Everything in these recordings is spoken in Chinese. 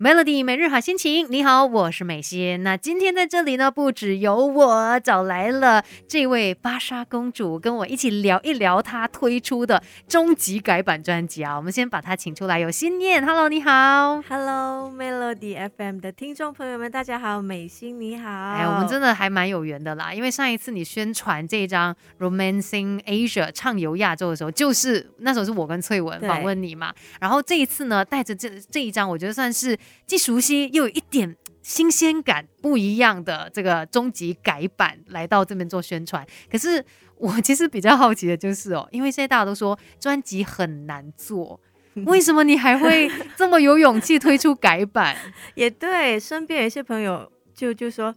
Melody 每日好心情，你好，我是美心。那今天在这里呢，不只有我找来了这位芭莎公主，跟我一起聊一聊她推出的终极改版专辑啊。我们先把她请出来，有心念，Hello，你好，Hello Melody FM 的听众朋友们，大家好，美心你好。哎，我们真的还蛮有缘的啦，因为上一次你宣传这张 Romancing Asia 畅游亚洲的时候，就是那时候是我跟翠文访问你嘛。然后这一次呢，带着这这一张，我觉得算是。既熟悉又有一点新鲜感，不一样的这个终极改版来到这边做宣传。可是我其实比较好奇的就是哦，因为现在大家都说专辑很难做，为什么你还会这么有勇气推出改版？也对，身边有一些朋友就就说。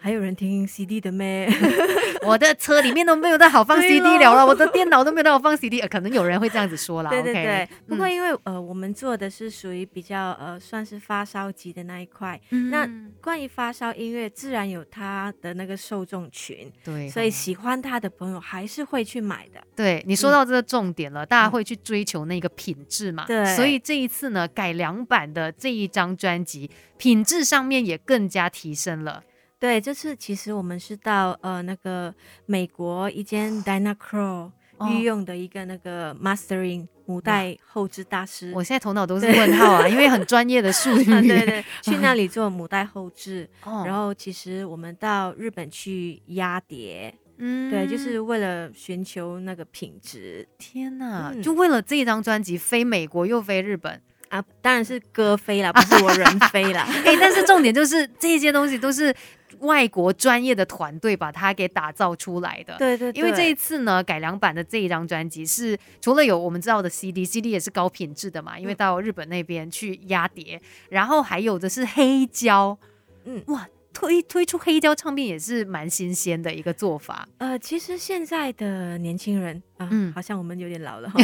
还有人听 CD 的咩？我的车里面都没有带好放 CD 了了，我的电脑都没有带好放 CD，可能有人会这样子说啦。对对对，不过因为呃，我们做的是属于比较呃，算是发烧级的那一块。那关于发烧音乐，自然有它的那个受众群。对，所以喜欢它的朋友还是会去买的。对你说到这个重点了，大家会去追求那个品质嘛？对。所以这一次呢，改良版的这一张专辑，品质上面也更加提升了。对，这次其实我们是到呃那个美国一间 Dynacro 御用的一个那个 mastering 母带后置大师。我现在头脑都是问号啊，因为很专业的术 语。对对，去那里 做母带后置，然后其实我们到日本去压碟，嗯，对，就是为了寻求那个品质。天哪，就为了这一张专辑飞美国又飞日本。啊，当然是歌飞了，不是我人飞了。哎，但是重点就是这些东西都是外国专业的团队把它给打造出来的。对对。因为这一次呢，改良版的这一张专辑是除了有我们知道的 CD，CD 也是高品质的嘛，因为到日本那边去压碟，然后还有的是黑胶。嗯，哇。推推出黑胶唱片也是蛮新鲜的一个做法。呃，其实现在的年轻人啊，嗯，好像我们有点老了哈，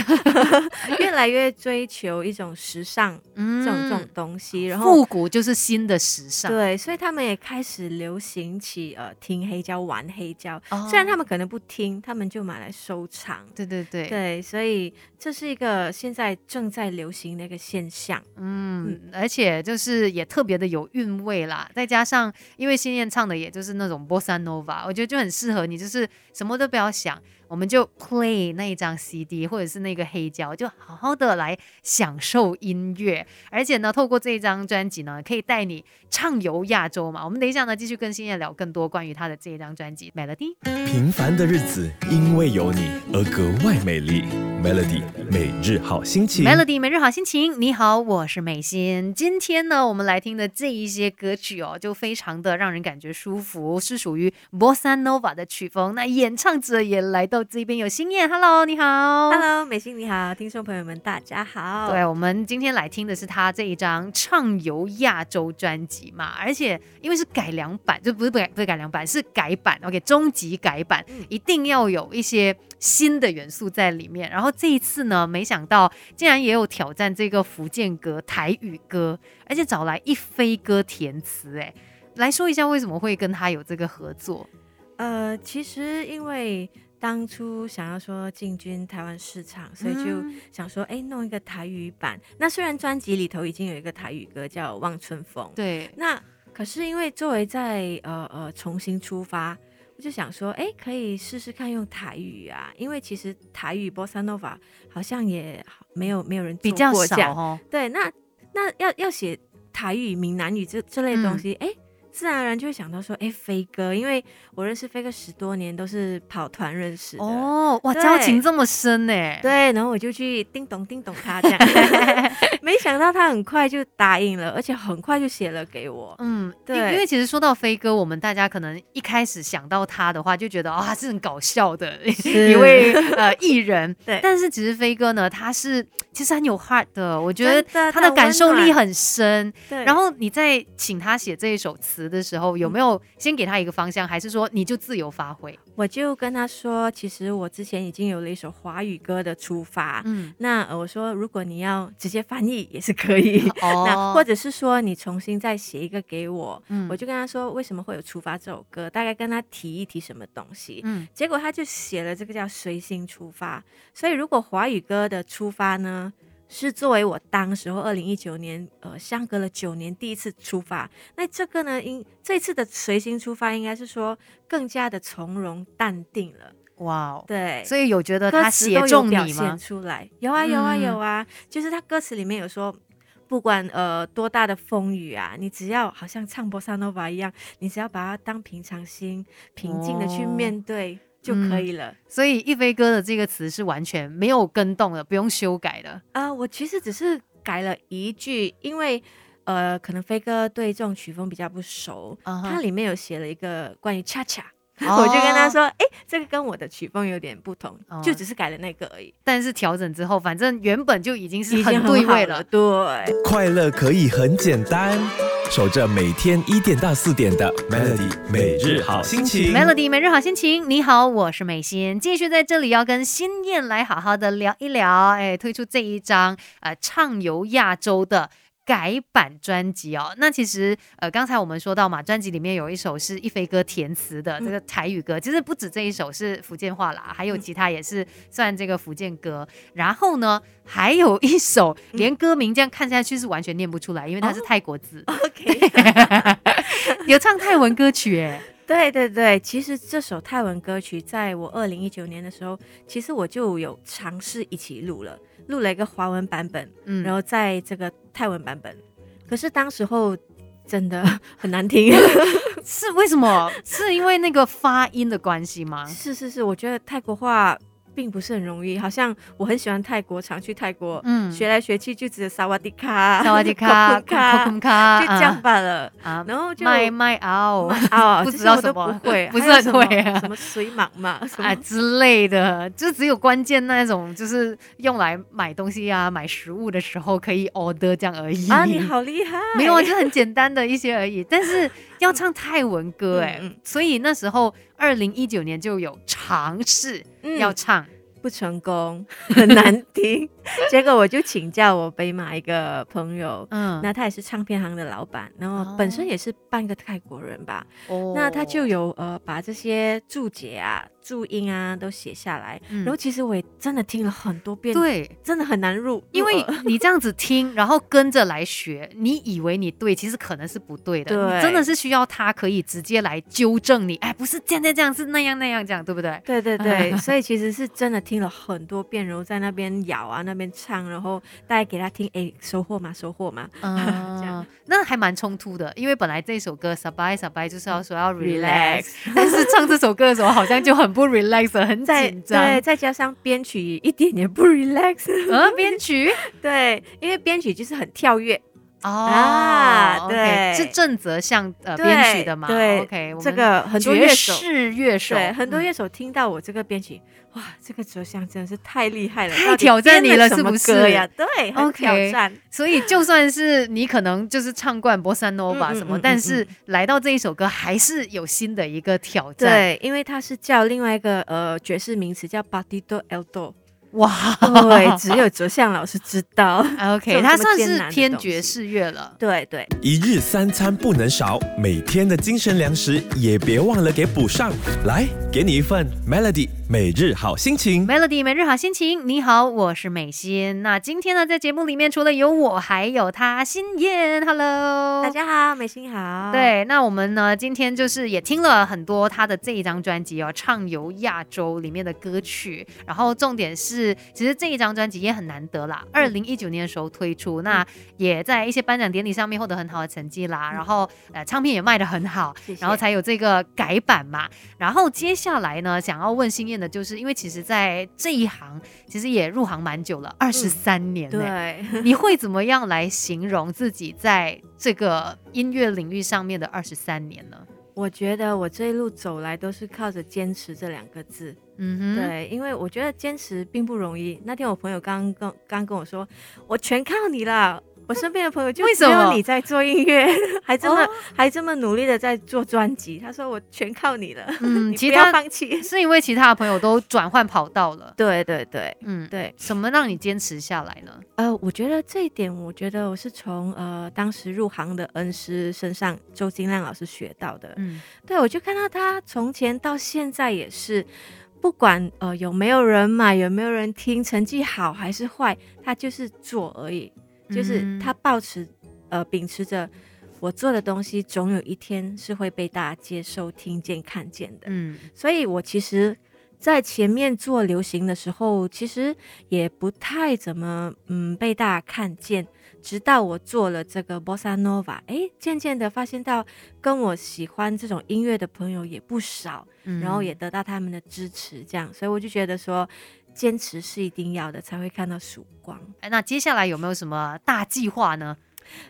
越来越追求一种时尚，嗯这种这种东西，然后复古就是新的时尚。对，所以他们也开始流行起呃听黑胶、玩黑胶。虽然他们可能不听，他们就买来收藏。对对对对，所以这是一个现在正在流行的一个现象。嗯，而且就是也特别的有韵味啦，再加上。因为新燕唱的也就是那种 bossa nova，我觉得就很适合你，就是什么都不要想。我们就 play 那一张 CD 或者是那个黑胶，就好好的来享受音乐。而且呢，透过这一张专辑呢，可以带你畅游亚洲嘛。我们等一下呢，继续跟新燕聊更多关于他的这一张专辑 Melody。平凡的日子因为有你而格外美丽。Melody 每日好心情。Melody 每日好心情。你好，我是美心。今天呢，我们来听的这一些歌曲哦，就非常的让人感觉舒服，是属于 bossa nova 的曲风。那演唱者也来到。这边有新燕，Hello，你好，Hello，美心你好，听众朋友们大家好。对，我们今天来听的是他这一张畅游亚洲专辑嘛，而且因为是改良版，就不是不改不是改良版，是改版，OK，终极改版，一定要有一些新的元素在里面。然后这一次呢，没想到竟然也有挑战这个福建歌、台语歌，而且找来一飞哥填词，哎，来说一下为什么会跟他有这个合作？呃，其实因为。当初想要说进军台湾市场，所以就想说，哎，弄一个台语版。那虽然专辑里头已经有一个台语歌叫《望春风》，对。那可是因为作为在呃呃重新出发，我就想说，哎，可以试试看用台语啊。因为其实台语 Bossa Nova 好像也没有没有人比较少哦。对，那那要要写台语、闽南语这这类东西，哎。自然而然就会想到说，哎，飞哥，因为我认识飞哥十多年，都是跑团认识的哦，哇，交情这么深呢？对，然后我就去叮咚叮咚他这样，没想到他很快就答应了，而且很快就写了给我。嗯，对，因为其实说到飞哥，我们大家可能一开始想到他的话，就觉得啊，是很搞笑的 一位呃艺人。对，但是其实飞哥呢，他是其实很有 heart 的，我觉得他的感受力很深。对，然后你再请他写这一首词。的时候有没有先给他一个方向，还是说你就自由发挥？我就跟他说，其实我之前已经有了一首华语歌的出发，嗯，那我说如果你要直接翻译也是可以，那或者是说你重新再写一个给我，嗯，我就跟他说为什么会有出发这首歌，大概跟他提一提什么东西，嗯，结果他就写了这个叫随心出发，所以如果华语歌的出发呢？是作为我当时候二零一九年，呃，相隔了九年第一次出发。那这个呢，应这次的随心出发，应该是说更加的从容淡定了。哇哦，对，所以有觉得他写中你吗？出来有啊有啊有啊，就是他歌词里面有说，不管呃多大的风雨啊，你只要好像唱波萨诺瓦一样，你只要把它当平常心，平静的去面对。就可以了，所以一飞哥的这个词是完全没有跟动的，不用修改的啊。我其实只是改了一句，因为呃，可能飞哥对这种曲风比较不熟，它里面有写了一个关于恰恰。我就跟他说：“哎，这个跟我的曲风有点不同，就只是改了那个而已。但是调整之后，反正原本就已经是很对味了。对，快乐可以很简单，守着每天一点到四点的 Melody 每日好心情。Melody 每日好心情，你好，我是美心，继续在这里要跟心燕来好好的聊一聊。哎，推出这一张呃畅游亚洲的。”改版专辑哦，那其实呃，刚才我们说到嘛，专辑里面有一首是一飞哥填词的这个台语歌，其实不止这一首是福建话啦，还有其他也是算这个福建歌。然后呢，还有一首连歌名这样看下去是完全念不出来，因为它是泰国字。OK，有唱泰文歌曲哎。对对对，其实这首泰文歌曲在我二零一九年的时候，其实我就有尝试一起录了。录了一个华文版本，嗯，然后在这个泰文版本，可是当时候真的 很难听，是为什么？是因为那个发音的关系吗？是是是，我觉得泰国话。并不是很容易，好像我很喜欢泰国，常去泰国，嗯，学来学去就只有萨瓦迪卡，萨瓦迪卡，卡，卡，就这样罢了啊。然后就卖卖奥，奥不知道什么，不会，不是很会，什么水蟒嘛，啊之类的，就只有关键那种，就是用来买东西啊、买食物的时候可以 order 这样而已。啊，你好厉害！没有啊，就很简单的一些而已。但是要唱泰文歌，哎，所以那时候二零一九年就有尝试要唱。不成功，很难听。结果我就请教我北马一个朋友，嗯，那他也是唱片行的老板，然后本身也是半个泰国人吧。哦，那他就有呃把这些注解啊、注音啊都写下来。然后其实我也真的听了很多遍，对，真的很难入，因为你这样子听，然后跟着来学，你以为你对，其实可能是不对的。对，真的是需要他可以直接来纠正你。哎，不是这样这样，是那样那样这样，对不对？对对对，所以其实是真的听。听了很多遍，然后在那边咬啊，那边唱，然后大家给他听，哎，收获嘛，收获嘛，这样，那还蛮冲突的，因为本来这首歌 “Sabai Sabai” 就是要说要 relax，但是唱这首歌的时候好像就很不 relax，很紧张，对，再加上编曲一点也不 relax，呃，编曲，对，因为编曲就是很跳跃。哦，对，是正则向呃编曲的嘛？对，OK，这个很多乐手，乐手，对，很多乐手听到我这个编曲，哇，这个折向真的是太厉害了，太挑战你了，是不是呀？对，很挑战。所以就算是你可能就是唱惯波萨诺瓦什么，但是来到这一首歌还是有新的一个挑战。对，因为它是叫另外一个呃爵士名词叫 Badido Eldo。哇，对，只有哲相老师知道。OK，他算是偏爵士乐了。对对，一日三餐不能少，每天的精神粮食也别忘了给补上。来，给你一份 Melody 每日好心情。Melody 每日好心情，你好，我是美心。那今天呢，在节目里面除了有我，还有他心燕。Hello，大家好，美心好。对，那我们呢，今天就是也听了很多他的这一张专辑哦，《畅游亚洲》里面的歌曲，然后重点是。其实这一张专辑也很难得啦。二零一九年的时候推出，那也在一些颁奖典礼上面获得很好的成绩啦。然后呃，唱片也卖得很好，然后才有这个改版嘛。然后接下来呢，想要问心燕的就是，因为其实在这一行，其实也入行蛮久了，二十三年。对，你会怎么样来形容自己在这个音乐领域上面的二十三年呢？我觉得我这一路走来都是靠着坚持这两个字。嗯哼，对，因为我觉得坚持并不容易。那天我朋友刚刚刚跟我说，我全靠你了。我身边的朋友就只有你在做音乐，还这么还这么努力的在做专辑。他说我全靠你了，嗯，其他放弃是因为其他的朋友都转换跑道了。对对对，嗯对。什么让你坚持下来呢？呃，我觉得这一点，我觉得我是从呃当时入行的恩师身上，周金亮老师学到的。嗯，对我就看到他从前到现在也是。不管呃有没有人买，有没有人听，成绩好还是坏，他就是做而已，就是他保持呃秉持着我做的东西，总有一天是会被大家接受、听见、看见的。嗯，所以我其实。在前面做流行的时候，其实也不太怎么嗯被大家看见。直到我做了这个 Bossa Nova，哎，渐渐的发现到跟我喜欢这种音乐的朋友也不少，然后也得到他们的支持，这样，所以我就觉得说，坚持是一定要的，才会看到曙光。哎，那接下来有没有什么大计划呢？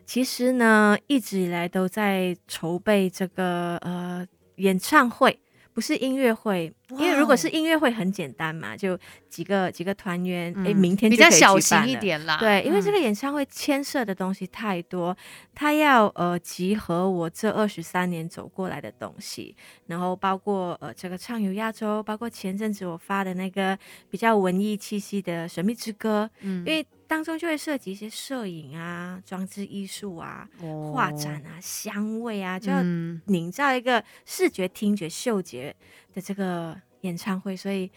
其实呢，一直以来都在筹备这个呃演唱会。不是音乐会，因为如果是音乐会很简单嘛，就几个几个团员，哎，明天比较小型一点啦。对，因为这个演唱会牵涉的东西太多，他要呃集合我这二十三年走过来的东西，然后包括呃这个畅游亚洲，包括前阵子我发的那个比较文艺气息的神秘之歌，嗯，因为。当中就会涉及一些摄影啊、装置艺术啊、画展啊、香味啊，就要营造一个视觉、听觉、嗅觉的这个演唱会，所以。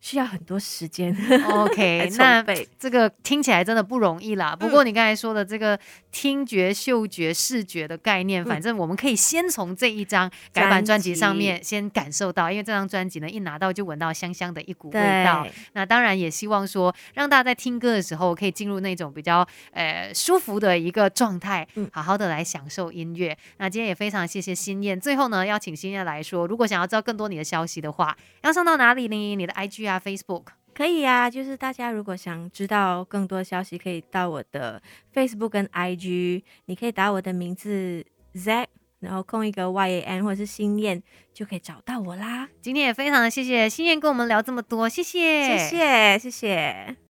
需要很多时间。OK，那这个听起来真的不容易啦。不过你刚才说的这个听觉、嗅觉、视觉的概念，反正我们可以先从这一张改版专辑上面先感受到，因为这张专辑呢，一拿到就闻到香香的一股味道。那当然也希望说，让大家在听歌的时候可以进入那种比较呃舒服的一个状态，好好的来享受音乐。那今天也非常谢谢新燕。最后呢，邀请新燕来说，如果想要知道更多你的消息的话，要上到哪里呢？你的 IG 啊。Facebook 可以啊，就是大家如果想知道更多消息，可以到我的 Facebook 跟 IG，你可以打我的名字 Z，然后空一个 YAN 或者是心念，就可以找到我啦。今天也非常的谢谢心念跟我们聊这么多，谢谢，谢谢，谢谢。